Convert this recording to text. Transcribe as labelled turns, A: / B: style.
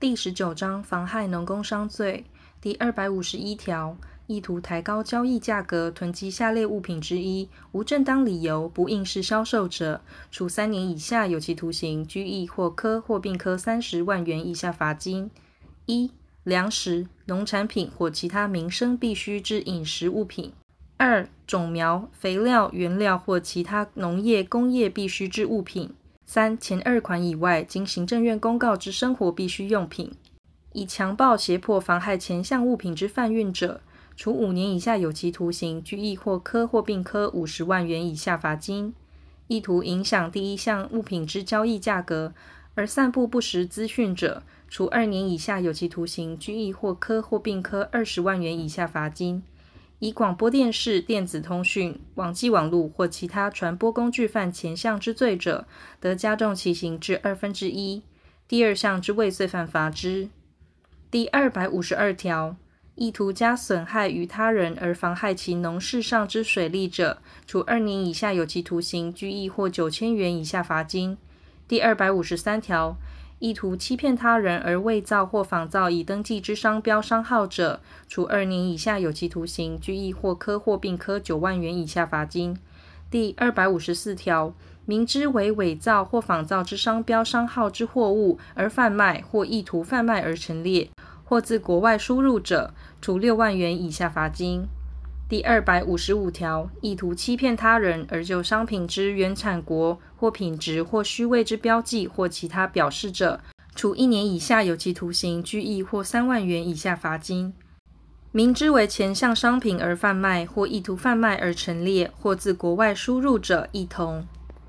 A: 第十九章妨害农工商罪第二百五十一条，意图抬高交易价格囤积下列物品之一，无正当理由不应适销售者，处三年以下有期徒刑、拘役或科或并科三十万元以下罚金。一、粮食、农产品或其他民生必需之饮食物品；二、种苗、肥料、原料或其他农业、工业必需之物品。三、前二款以外，经行政院公告之生活必需用品，以强暴、胁迫、妨害前项物品之贩运者，处五年以下有期徒刑、拘役或科或并科五十万元以下罚金。意图影响第一项物品之交易价格而散布不实资讯者，处二年以下有期徒刑、拘役或科或并科二十万元以下罚金。以广播电视、电子通讯、网际网路或其他传播工具犯前项之罪者，得加重其刑至二分之一；第二项之未遂犯罚之。第二百五十二条，意图加损害于他人而妨害其农事上之水利者，处二年以下有期徒刑、拘役或九千元以下罚金。第二百五十三条。意图欺骗他人而伪造或仿造已登记之商标商号者，处二年以下有期徒刑、拘役或科或并科九万元以下罚金。第二百五十四条，明知为伪造或仿造之商标商号之货物而贩卖，或意图贩卖而陈列，或自国外输入者，处六万元以下罚金。第二百五十五条，意图欺骗他人而就商品之原产国或品质或虚伪之标记或其他表示者，处一年以下有期徒刑、拘役或三万元以下罚金。明知为前项商品而贩卖，或意图贩卖而陈列，或自国外输入者，一同。